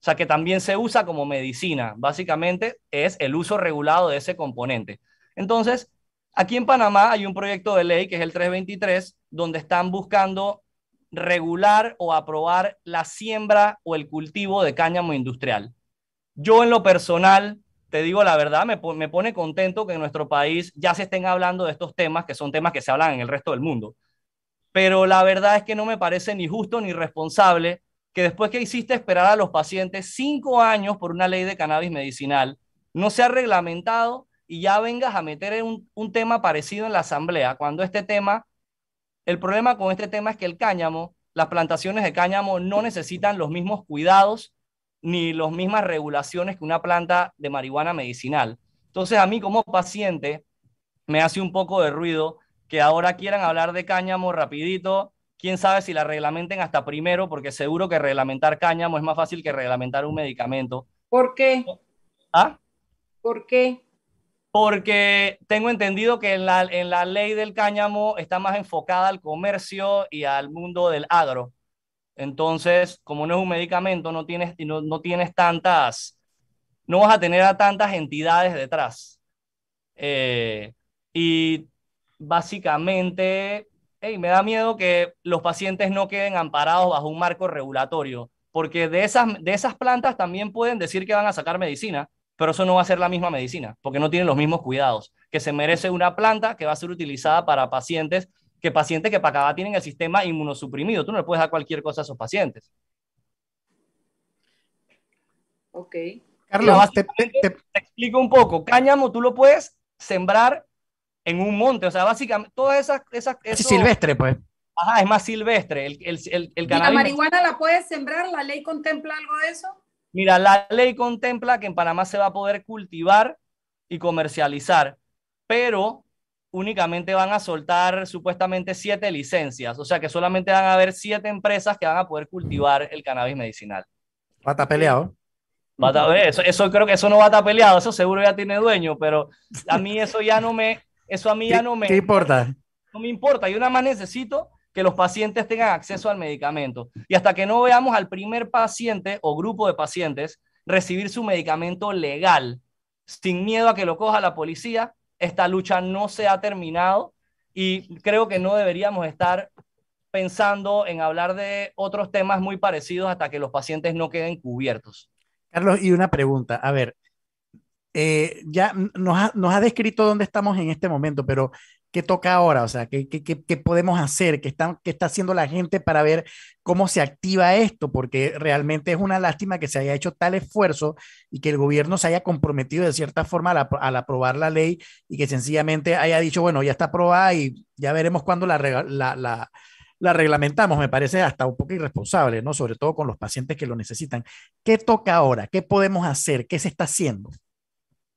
o sea, que también se usa como medicina. Básicamente es el uso regulado de ese componente. Entonces, aquí en Panamá hay un proyecto de ley que es el 323, donde están buscando regular o aprobar la siembra o el cultivo de cáñamo industrial. Yo en lo personal, te digo la verdad, me, pone contento que en nuestro país ya se estén hablando de estos temas, que son temas que se hablan en el resto del mundo. Pero la verdad es que no me parece ni justo ni responsable que después que hiciste esperar a los pacientes cinco años por una ley de cannabis medicinal, no se ha reglamentado y ya vengas a meter un, un tema parecido en la asamblea, cuando este tema el problema con este tema es que el cáñamo, las plantaciones de cáñamo no necesitan los mismos cuidados ni las mismas regulaciones que una planta de marihuana medicinal. Entonces a mí como paciente me hace un poco de ruido que ahora quieran hablar de cáñamo rapidito. Quién sabe si la reglamenten hasta primero, porque seguro que reglamentar cáñamo es más fácil que reglamentar un medicamento. ¿Por qué? ¿Ah? ¿Por qué? porque tengo entendido que en la, en la ley del cáñamo está más enfocada al comercio y al mundo del agro. Entonces, como no es un medicamento, no tienes, no, no tienes tantas, no vas a tener a tantas entidades detrás. Eh, y básicamente, hey, me da miedo que los pacientes no queden amparados bajo un marco regulatorio. porque de esas, de esas plantas también pueden decir que van a sacar medicina, pero eso no va a ser la misma medicina, porque no tienen los mismos cuidados, que se merece una planta que va a ser utilizada para pacientes, que pacientes que para acá tienen el sistema inmunosuprimido. Tú no le puedes dar cualquier cosa a esos pacientes. Ok. Carlos, te, Te, te- explico un poco. Cáñamo tú lo puedes sembrar en un monte, o sea, básicamente todas esas... esas eso- silvestre, pues. Ajá, es más silvestre. El, el, el, el ¿Y la cannabis- marihuana la puedes sembrar? ¿La ley contempla algo de eso? Mira, la ley contempla que en Panamá se va a poder cultivar y comercializar, pero únicamente van a soltar supuestamente siete licencias, o sea que solamente van a haber siete empresas que van a poder cultivar el cannabis medicinal. Va a estar peleado. Va a estar- eso, eso creo que eso no va a estar peleado, eso seguro ya tiene dueño, pero a mí eso ya no me, eso a mí ya ¿Qué, no me, qué importa? no me importa. Yo nada más necesito que los pacientes tengan acceso al medicamento. Y hasta que no veamos al primer paciente o grupo de pacientes recibir su medicamento legal, sin miedo a que lo coja la policía, esta lucha no se ha terminado y creo que no deberíamos estar pensando en hablar de otros temas muy parecidos hasta que los pacientes no queden cubiertos. Carlos, y una pregunta. A ver, eh, ya nos ha, descrito dónde estamos en este momento, pero ¿qué toca ahora? O sea, ¿qué, podemos hacer? ¿Qué está, ¿Qué está haciendo la gente para ver cómo se activa esto? Porque realmente es una lástima que se haya hecho tal esfuerzo y que el gobierno se haya comprometido de cierta forma apro- al aprobar la ley y que sencillamente haya dicho, bueno, ya está aprobada y ya veremos cuándo la, la, la, la reglamentamos. Me parece hasta un poco irresponsable, ¿no? Sobre todo con los pacientes que lo necesitan. ¿Qué toca ahora? ¿Qué podemos hacer? ¿Qué se está haciendo?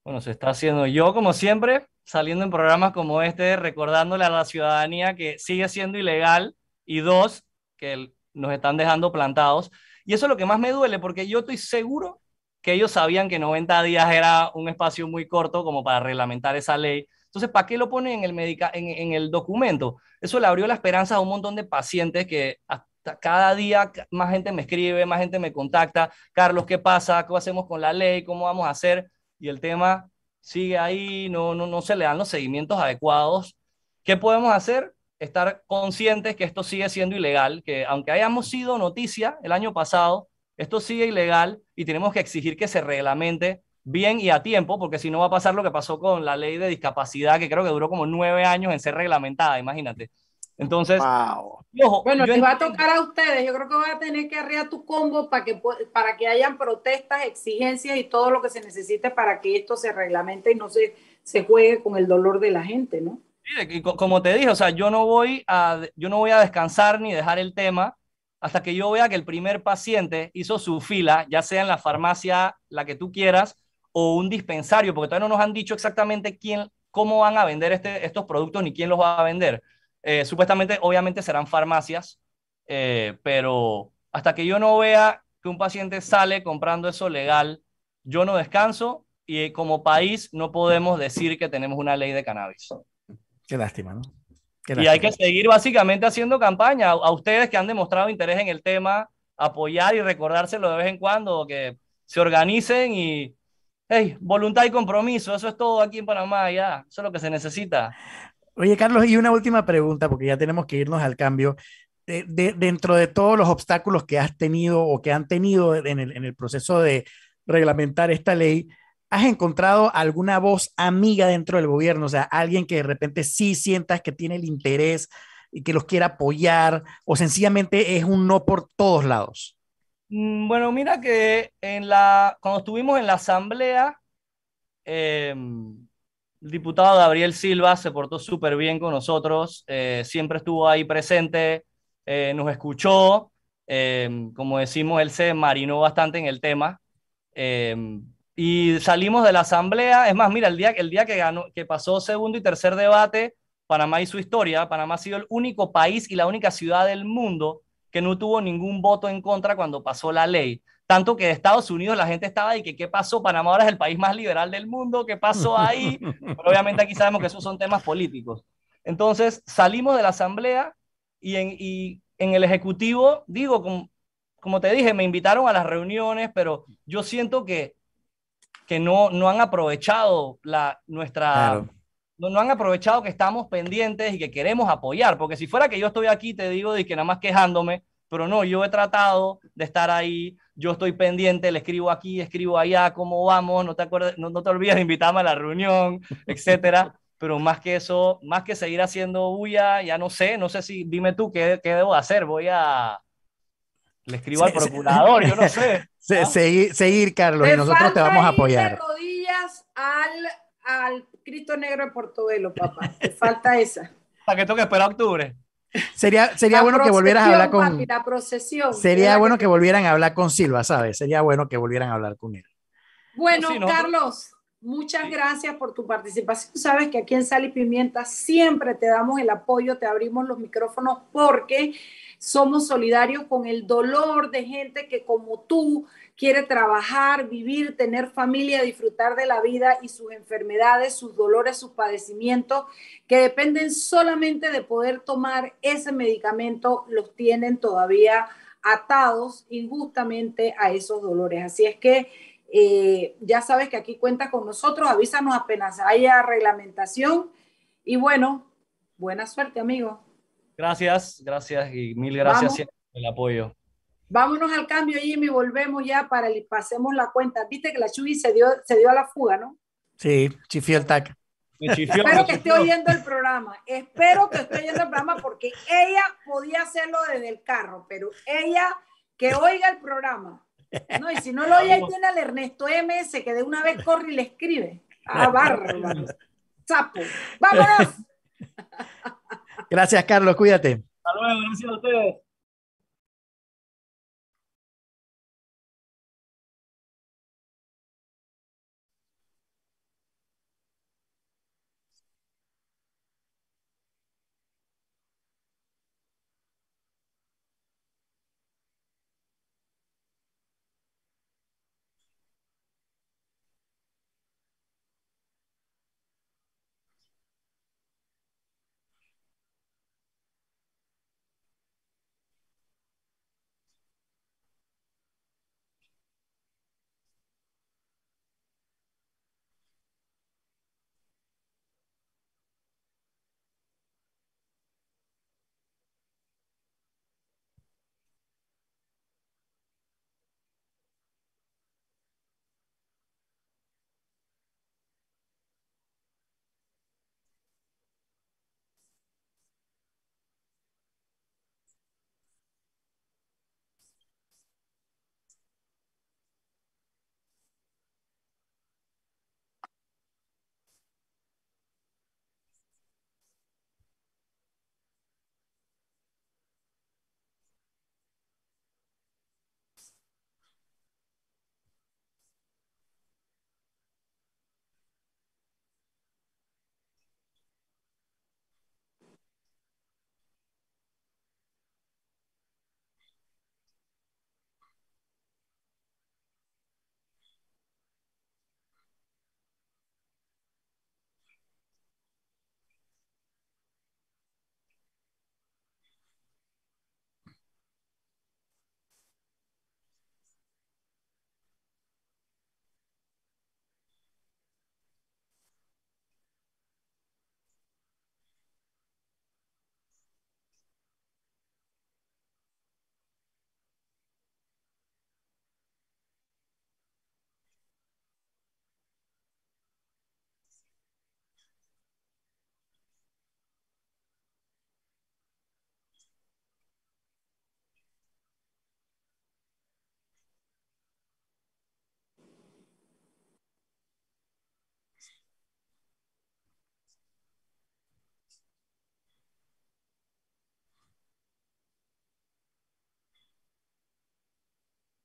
Bueno, se está haciendo yo, como siempre, saliendo en programas como este, recordándole a la ciudadanía que sigue siendo ilegal y dos, que nos están dejando plantados. Y eso es lo que más me duele, porque yo estoy seguro que ellos sabían que 90 días era un espacio muy corto como para reglamentar esa ley. Entonces, ¿para qué lo ponen en el, medica en, el documento? Eso le abrió las esperanzas a un montón de pacientes que hasta cada día más gente me escribe, más gente me contacta. Carlos, ¿qué pasa? ¿Qué hacemos con la ley? ¿Cómo vamos a hacer? Y el tema sigue ahí, no, no, no se le dan los seguimientos adecuados. ¿Qué podemos hacer? Estar conscientes que esto sigue siendo ilegal, que aunque hayamos sido noticia el año pasado, esto sigue ilegal y tenemos que exigir que se reglamente bien y a tiempo, porque si no va a pasar lo que pasó con la ley de discapacidad, que creo que duró como nueve años en ser reglamentada, imagínate. Entonces, Wow. ojo, Bueno, les va a tocar a ustedes. Yo creo que van a tener que arrear tu combo para que, para que hayan protestas, exigencias y todo lo que se necesite para que esto se reglamente y no se, se juegue con el dolor de la gente, ¿no? Sí, como te dije, o sea, yo no voy a, yo no voy a descansar ni dejar el tema hasta que yo vea que el primer paciente hizo su fila, ya sea en la farmacia, la que tú quieras, o un dispensario, porque todavía no nos han dicho exactamente quién, cómo van a vender este, estos productos ni quién los va a vender. Eh, supuestamente, obviamente serán farmacias, eh, pero hasta que yo no vea que un paciente sale comprando eso legal, yo no descanso y eh, como país no podemos decir que tenemos una ley de cannabis. Qué lástima, ¿no? Qué Y hay lástima. que seguir básicamente haciendo campaña. A ustedes que han demostrado interés en el tema, apoyar y recordárselo de vez en cuando, que se organicen y, hey, voluntad y compromiso, eso es todo aquí en Panamá, ya, eso es lo que se necesita. Oye, Carlos, y una última pregunta, porque ya tenemos que irnos al cambio. De- de- dentro de todos los obstáculos que has tenido o que han tenido en el, en el proceso de reglamentar esta ley, ¿has encontrado alguna voz amiga dentro del gobierno? O sea, alguien que de repente sí sientas que tiene el interés y que los quiera apoyar, o sencillamente es un no por todos lados. Mm, Bueno, mira que en la, cuando estuvimos en la asamblea, eh, diputado Gabriel Silva se portó súper bien con nosotros, eh, siempre estuvo ahí presente, eh, nos escuchó, eh, como decimos, él se marinó bastante en el tema. y salimos de la asamblea, es más, mira, el día, el día que, ganó, que pasó segundo y tercer debate, Panamá su historia, Panamá ha sido el único país y la única ciudad del mundo que no tuvo ningún voto en contra cuando pasó la ley. Tanto que de Estados Unidos la gente estaba y que qué pasó, Panamá ahora es el país más liberal del mundo, ¿qué pasó ahí? Pero obviamente aquí sabemos que esos son temas políticos. Entonces salimos de la asamblea y en, y en el ejecutivo, digo, como, como te dije, me invitaron a las reuniones, pero yo siento que, que no, no han aprovechado la, nuestra, Claro. no, no han aprovechado que estamos pendientes y que queremos apoyar, porque si fuera que yo estoy aquí, te digo, de que nada más quejándome, pero no, yo he tratado de estar ahí, yo estoy pendiente, le escribo aquí, escribo allá, cómo vamos, no te, acuerdas, no, no te olvides de invitarme a la reunión, etcétera. Pero más que eso, más que seguir haciendo bulla, ya no sé, no sé si, dime tú qué, qué debo hacer, voy a, le escribo al procurador, yo no sé. Se, ¿Ah? seguir, seguir, Carlos, y nosotros te vamos a apoyar. De rodillas al, al Cristo Negro de Portobelo, papá. Te falta esa. Para que tengo que esperar octubre. Sería, sería bueno que volvieras a hablar con. Papi, la procesión. Sería bueno que... que... volvieran a hablar con Silva, ¿sabes? Sería bueno que volvieran a hablar con él. Bueno, no, Carlos, muchas sí. gracias por tu participación. Sabes que aquí en Sal y Pimienta siempre te damos el apoyo, te abrimos los micrófonos porque somos solidarios con el dolor de gente que como tú quiere trabajar, vivir, tener familia, disfrutar de la vida y sus enfermedades, sus dolores, sus padecimientos, que dependen solamente de poder tomar ese medicamento, los tienen todavía atados injustamente a esos dolores. Así es que eh, ya sabes que aquí cuenta con nosotros, avísanos apenas haya reglamentación y bueno, buena suerte, amigo. Gracias, gracias y mil gracias por el apoyo. Vámonos al cambio, Jimmy, volvemos ya para el pasemos la cuenta. Viste que la Chuy se dio, se dio a la fuga, ¿no? Sí, chifió el tac. Chifió, Espero que esté oyendo el programa. Espero que esté oyendo el programa porque ella podía hacerlo desde el carro, pero ella que oiga el programa. No, y si no lo oye, ahí tiene al Ernesto MS que de una vez corre y le escribe. Ah, bárbaro. Sapo. ¡Vámonos! Gracias, Carlos. Cuídate. Hasta luego. Gracias a ustedes.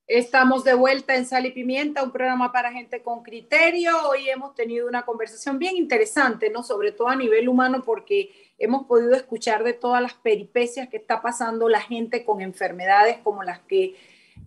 Estamos de vuelta en Sal y Pimienta, un programa para gente con criterio. Hoy hemos tenido una conversación bien interesante, ¿no? Sobre todo a nivel humano, porque hemos podido escuchar de todas las peripecias que está pasando la gente con enfermedades como las que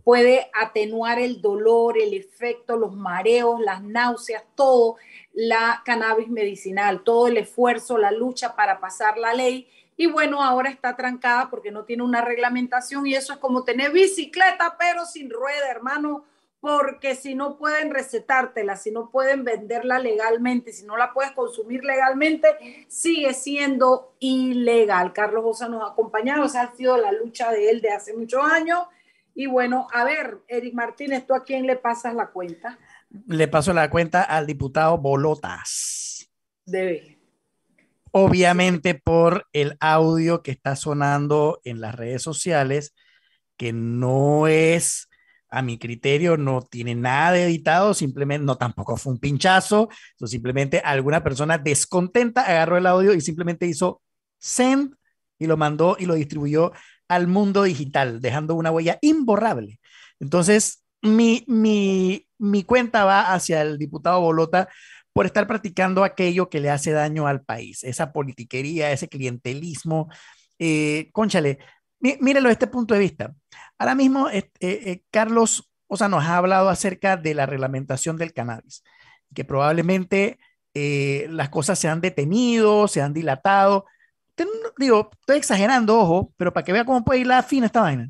puede atenuar el dolor, el efecto, los mareos, las náuseas, todo la cannabis medicinal, todo el esfuerzo, la lucha para pasar la ley y bueno, ahora está trancada porque no tiene una reglamentación y eso es como tener bicicleta pero sin rueda, hermano. porque si no pueden recetártela, si no pueden venderla legalmente, si no la puedes consumir legalmente, sigue siendo ilegal. Carlos Bosa nos ha acompañado, esa ha sido la lucha de él de hace muchos años. Y bueno, a ver, Eric Martínez, ¿tú a quién le pasas la cuenta? Le paso la cuenta al diputado Bolotas. Debe. Obviamente por el audio que está sonando en las redes sociales, que no es a mi criterio no tiene nada de editado, simplemente no tampoco fue un pinchazo, simplemente alguna persona descontenta agarró el audio y simplemente hizo send y lo mandó y lo distribuyó al mundo digital, dejando una huella imborrable. Entonces, mi, mi, mi cuenta va hacia el diputado Bolota por estar practicando aquello que le hace daño al país, esa politiquería, ese clientelismo. Eh, conchale, mírelo desde este punto de vista. Ahora mismo, eh, eh, Carlos o sea, nos ha hablado acerca de la reglamentación del cannabis, que probablemente eh, las cosas se han detenido, se han dilatado. digo, estoy exagerando, ojo, pero para que vea cómo puede ir la fina esta vaina.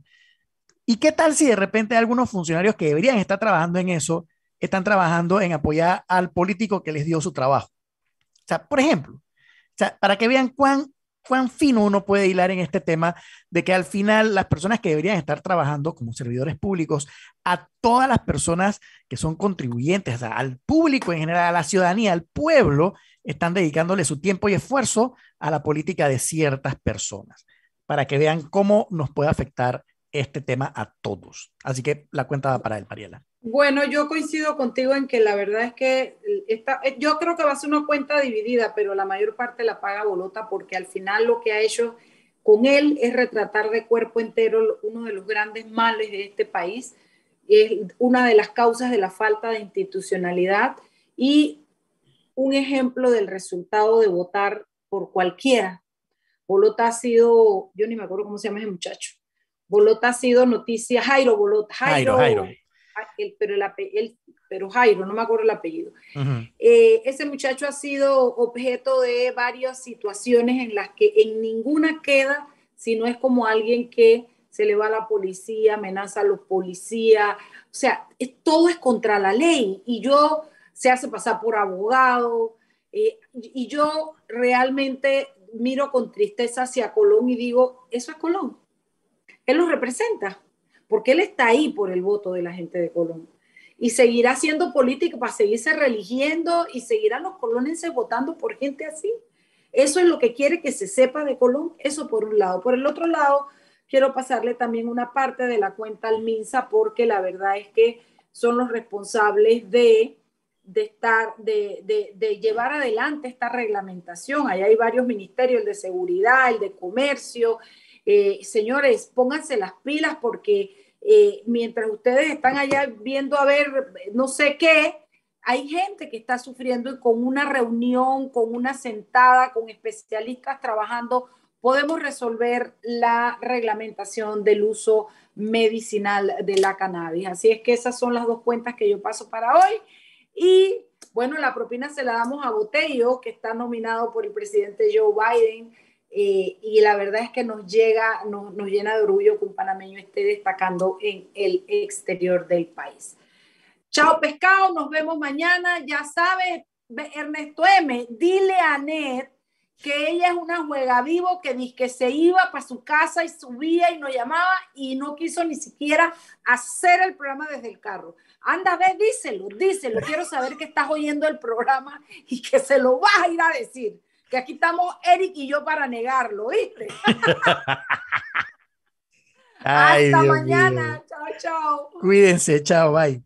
¿Y qué tal si de repente algunos funcionarios que deberían estar trabajando en eso están trabajando en apoyar al político que les dio su trabajo? O sea, por ejemplo, o sea, para que vean cuán cuán fino uno puede hilar en este tema de que al final las personas que deberían estar trabajando como servidores públicos, a todas las personas que son contribuyentes, al público en general, a la ciudadanía, al pueblo, están dedicándole su tiempo y esfuerzo a la política de ciertas personas, para que vean cómo nos puede afectar este tema a todos. Así que la cuenta va para él, Mariela. Bueno, yo coincido contigo en que la verdad es que esta, eh, yo creo que va a ser una cuenta dividida, pero la mayor parte la paga Bolota porque al final lo que ha hecho con él es retratar de cuerpo entero uno de los grandes males de este país, es una de las causas de la falta de institucionalidad y un ejemplo del resultado de votar por cualquiera. Bolota ha sido, yo ni me acuerdo cómo se llama ese muchacho, Bolota ha sido noticia, Jairo Bolota, Jairo, Jairo pero, el, pero Jairo, no me acuerdo el apellido. Eh, ese muchacho ha sido objeto de varias situaciones en las que en ninguna queda, si no es como alguien que se le va a la policía, amenaza a los policías, o sea, todo es contra la ley y yo se hace pasar por abogado eh, y yo realmente miro con tristeza hacia Colón y digo, eso es Colón, él lo representa porque él está ahí por el voto de la gente de Colón. Y seguirá siendo político para seguirse religiendo y seguirán los colonenses votando por gente así. Eso es lo que quiere que se sepa de Colón, eso por un lado. Por el otro lado, quiero pasarle también una parte de la cuenta al MINSA porque la verdad es que son los responsables de, de estar, de, de, llevar adelante esta reglamentación. Ahí hay varios ministerios, el de seguridad, el de comercio. Eh, señores, pónganse las pilas porque eh, mientras ustedes están allá viendo a ver no sé qué, hay gente que está sufriendo y con una reunión, con una sentada, con especialistas trabajando, podemos resolver la reglamentación del uso medicinal de la cannabis. Así es que esas son las dos cuentas que yo paso para hoy. Y bueno, la propina se la damos a Botello, que está nominado por el presidente Joe Biden eh, y la verdad es que nos llega, nos, nos, llena de orgullo que un panameño esté destacando en el exterior del país. Chao pescado, nos vemos mañana. Ya sabes, Ernesto M, dile a Net que ella es una juega vivo que dice que se iba para su casa y subía y nos llamaba y no quiso ni siquiera hacer el programa desde el carro. Anda, ve, díselo, díselo. Quiero saber que estás oyendo el programa y que se lo vas a ir a decir que aquí estamos Eric y yo para negarlo, ¿viste? Hasta mañana. Chao, chao. Cuídense, chao, bye.